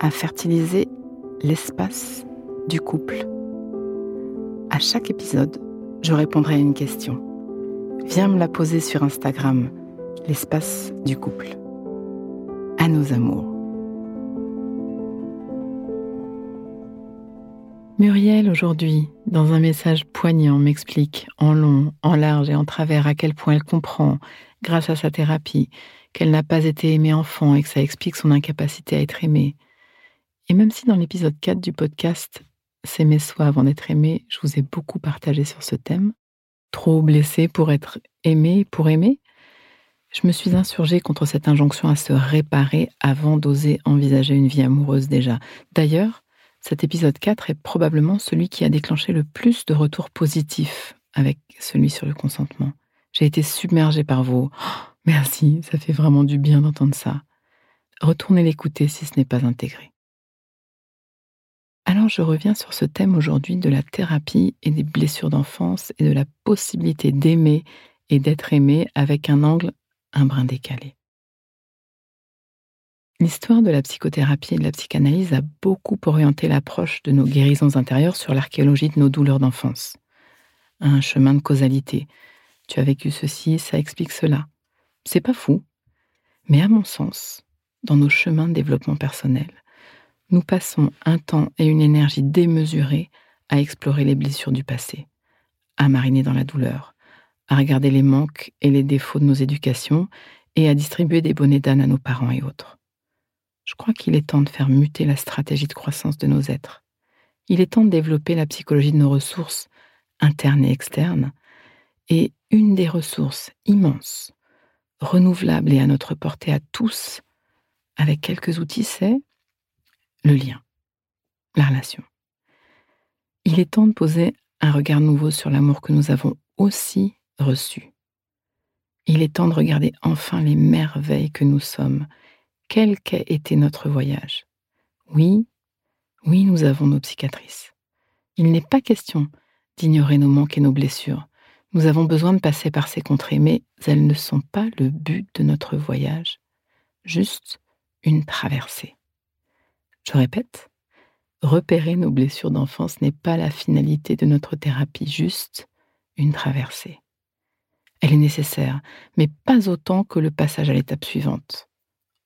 à fertiliser l'espace du couple. À chaque épisode, je répondrai à une question. Viens me la poser sur Instagram, l'espace du couple. À nos amours. Muriel, aujourd'hui, dans un message poignant, m'explique en long, en large et en travers à quel point elle comprend, grâce à sa thérapie, qu'elle n'a pas été aimée enfant et que ça explique son incapacité à être aimée. Et même si dans l'épisode 4 du podcast S'aimer soi avant d'être aimé, je vous ai beaucoup partagé sur ce thème. Trop blessé pour être aimé, pour aimer, je me suis insurgée contre cette injonction à se réparer avant d'oser envisager une vie amoureuse déjà. D'ailleurs, cet épisode 4 est probablement celui qui a déclenché le plus de retours positifs avec celui sur le consentement. J'ai été submergée par vos Merci, ça fait vraiment du bien d'entendre ça. Retournez l'écouter si ce n'est pas intégré. Je reviens sur ce thème aujourd'hui de la thérapie et des blessures d'enfance et de la possibilité d'aimer et d'être aimé avec un angle un brin décalé. L'histoire de la psychothérapie et de la psychanalyse a beaucoup orienté l'approche de nos guérisons intérieures sur l'archéologie de nos douleurs d'enfance. Un chemin de causalité. Tu as vécu ceci, ça explique cela. C'est pas fou. Mais à mon sens, dans nos chemins de développement personnel, nous passons un temps et une énergie démesurés à explorer les blessures du passé, à mariner dans la douleur, à regarder les manques et les défauts de nos éducations et à distribuer des bonnets d'âne à nos parents et autres. Je crois qu'il est temps de faire muter la stratégie de croissance de nos êtres. Il est temps de développer la psychologie de nos ressources, internes et externes, et une des ressources immenses renouvelable et à notre portée à tous, avec quelques outils, c'est le lien, la relation. Il est temps de poser un regard nouveau sur l'amour que nous avons aussi reçu. Il est temps de regarder enfin les merveilles que nous sommes, quel qu'ait été notre voyage. Oui, oui, nous avons nos cicatrices. Il n'est pas question d'ignorer nos manques et nos blessures, nous avons besoin de passer par ces contrées, mais elles ne sont pas le but de notre voyage, juste une traversée. Je répète, repérer nos blessures d'enfance n'est pas la finalité de notre thérapie, juste une traversée. Elle est nécessaire, mais pas autant que le passage à l'étape suivante,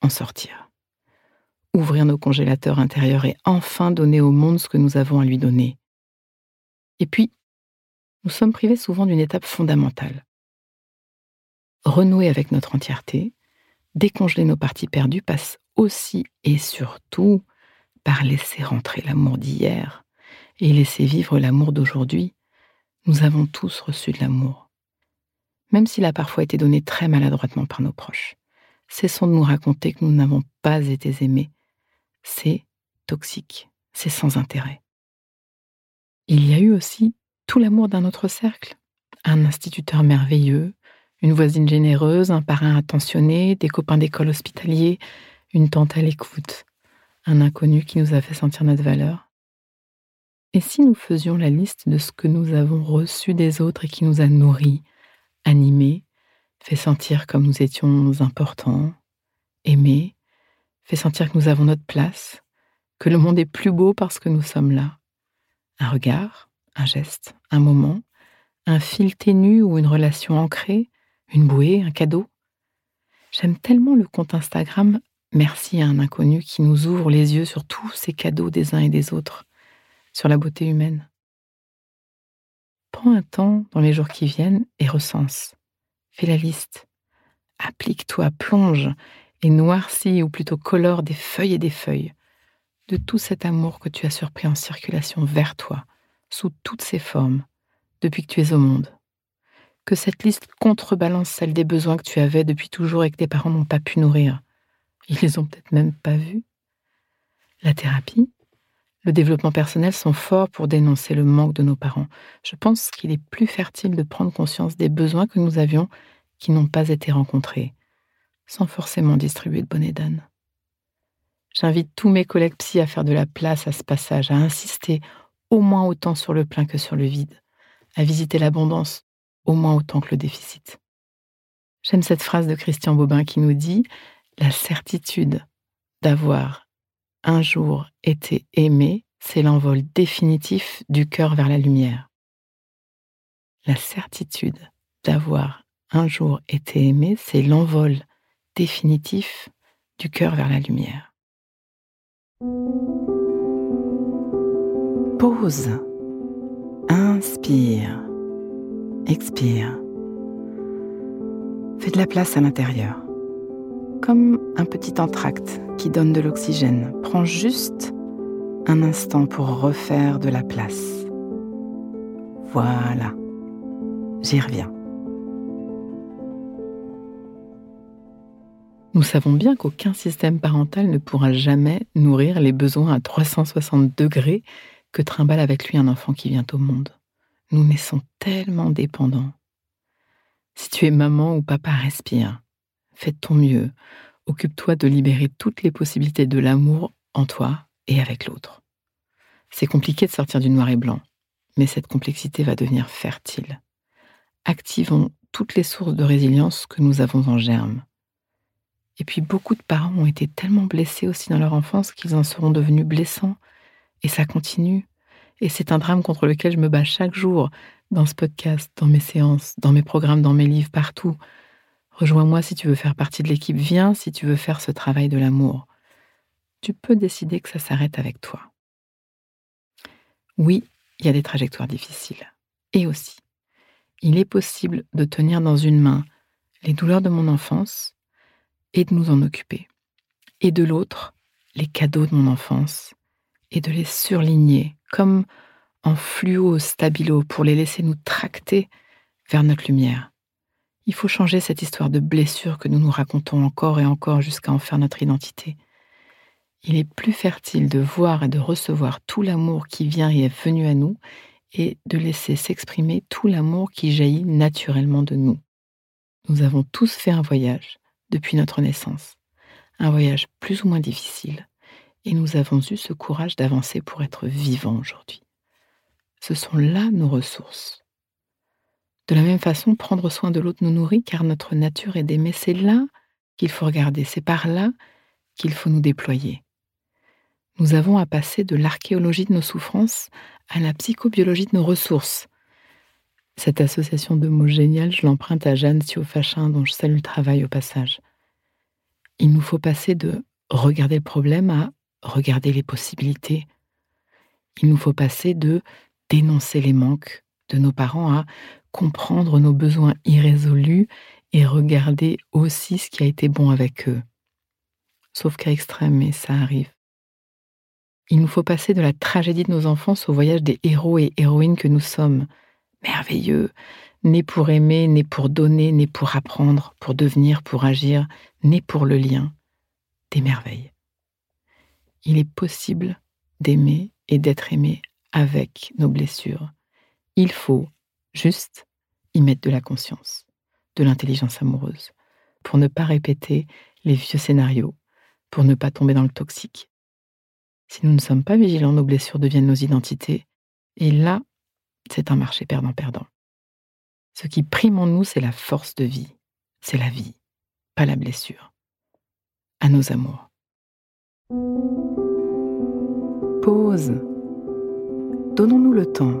en sortir. Ouvrir nos congélateurs intérieurs et enfin donner au monde ce que nous avons à lui donner. Et puis, nous sommes privés souvent d'une étape fondamentale. Renouer avec notre entièreté, décongeler nos parties perdues passe aussi et surtout par laisser rentrer l'amour d'hier et laisser vivre l'amour d'aujourd'hui. Nous avons tous reçu de l'amour. Même s'il a parfois été donné très maladroitement par nos proches. Cessons de nous raconter que nous n'avons pas été aimés. C'est toxique, c'est sans intérêt. Il y a eu aussi tout l'amour d'un autre cercle. Un instituteur merveilleux, une voisine généreuse, un parrain attentionné, des copains d'école hospitaliers, une tante à l'écoute, un inconnu qui nous a fait sentir notre valeur. Et si nous faisions la liste de ce que nous avons reçu des autres et qui nous a nourris, animés, fait sentir comme nous étions importants, aimés, fait sentir que nous avons notre place, que le monde est plus beau parce que nous sommes là. Un regard, un geste, un moment, un fil ténu ou une relation ancrée, une bouée, un cadeau. J'aime tellement le compte Instagram merci à un inconnu qui nous ouvre les yeux sur tous ces cadeaux des uns et des autres, sur la beauté humaine. Prends un temps dans les jours qui viennent et recense. Fais la liste. Applique-toi, plonge et noircis ou plutôt colore des feuilles et des feuilles de tout cet amour que tu as surpris en circulation vers toi, sous toutes ses formes, depuis que tu es au monde. Que cette liste contrebalance celle des besoins que tu avais depuis toujours et que tes parents n'ont pas pu nourrir. Ils les ont peut-être même pas vus. La thérapie, le développement personnel sont forts pour dénoncer le manque de nos parents. Je pense qu'il est plus fertile de prendre conscience des besoins que nous avions qui n'ont pas été rencontrés, sans forcément distribuer de bonnet d'âne. J'invite tous mes collègues psy à faire de la place à ce passage, à insister au moins autant sur le plein que sur le vide, à visiter l'abondance au moins autant que le déficit. J'aime cette phrase de Christian Bobin qui nous dit La certitude d'avoir un jour été aimé, c'est l'envol définitif du cœur vers la lumière. La certitude d'avoir un jour été aimé, c'est l'envol définitif du cœur vers la lumière. Pause. Inspire. Expire. Fais de la place à l'intérieur. Comme un petit entracte qui donne de l'oxygène. Prends juste un instant pour refaire de la place. Voilà. J'y reviens. Nous savons bien qu'aucun système parental ne pourra jamais nourrir les besoins à 360 degrés que trimballe avec lui un enfant qui vient au monde. Nous naissons tellement dépendants. Si tu es maman ou papa, respire. Fais ton mieux. Occupe-toi de libérer toutes les possibilités de l'amour en toi et avec l'autre. C'est compliqué de sortir du noir et blanc, mais cette complexité va devenir fertile. Activons toutes les sources de résilience que nous avons en germe. Et puis beaucoup de parents ont été tellement blessés aussi dans leur enfance qu'ils en seront devenus blessants. Et ça continue. Et c'est un drame contre lequel je me bats chaque jour, dans ce podcast, dans mes séances, dans mes programmes, dans mes livres, partout. Rejoins-moi si tu veux faire partie de l'équipe, viens si tu veux faire ce travail de l'amour. Tu peux décider que ça s'arrête avec toi. Oui, il y a des trajectoires difficiles. Et aussi, il est possible de tenir dans une main les douleurs de mon enfance et de nous en occuper. Et de l'autre, les cadeaux de mon enfance et de les surligner comme en fluo stabilo pour les laisser nous tracter vers notre lumière. Il faut changer cette histoire de blessure que nous nous racontons encore et encore jusqu'à en faire notre identité. Il est plus fertile de voir et de recevoir tout l'amour qui vient et est venu à nous et de laisser s'exprimer tout l'amour qui jaillit naturellement de nous. Nous avons tous fait un voyage depuis notre naissance. Un voyage plus ou moins difficile, et nous avons eu ce courage d'avancer pour être vivants aujourd'hui. Ce sont là nos ressources. De la même façon, prendre soin de l'autre nous nourrit car notre nature est d'aimer. C'est là qu'il faut regarder, c'est par là qu'il faut nous déployer. Nous avons à passer de l'archéologie de nos souffrances à la psychobiologie de nos ressources. Cette association de mots géniale, je l'emprunte à Jeanne Siofachin, dont je salue le travail au passage. Il nous faut passer de regarder le problème à regarder les possibilités. Il nous faut passer de dénoncer les manques de nos parents à comprendre nos besoins irrésolus et regarder aussi ce qui a été bon avec eux. Sauf qu'à extrême, mais ça arrive. Il nous faut passer de la tragédie de nos enfants au voyage des héros et héroïnes que nous sommes, merveilleux, nés pour aimer, nés pour donner, nés pour apprendre, pour devenir, pour agir, nés pour le lien, des merveilles. Il est possible d'aimer et d'être aimé avec nos blessures. Il faut juste y mettre de la conscience, de l'intelligence amoureuse, pour ne pas répéter les vieux scénarios, pour ne pas tomber dans le toxique. Si nous ne sommes pas vigilants, nos blessures deviennent nos identités, et là, c'est un marché perdant-perdant. Ce qui prime en nous, c'est la force de vie, c'est la vie, pas la blessure. À nos amours. Pause. Donnons-nous le temps,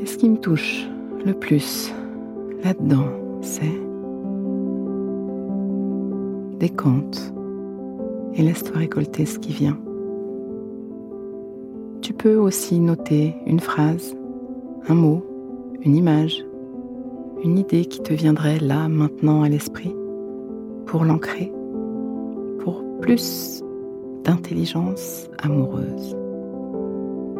et ce qui me touche le plus là-dedans, c'est décompte et laisse-toi récolter ce qui vient. Tu peux aussi noter une phrase, un mot, une image, une idée qui te viendrait là, maintenant à l'esprit, pour l'ancrer, pour plus d'intelligence amoureuse.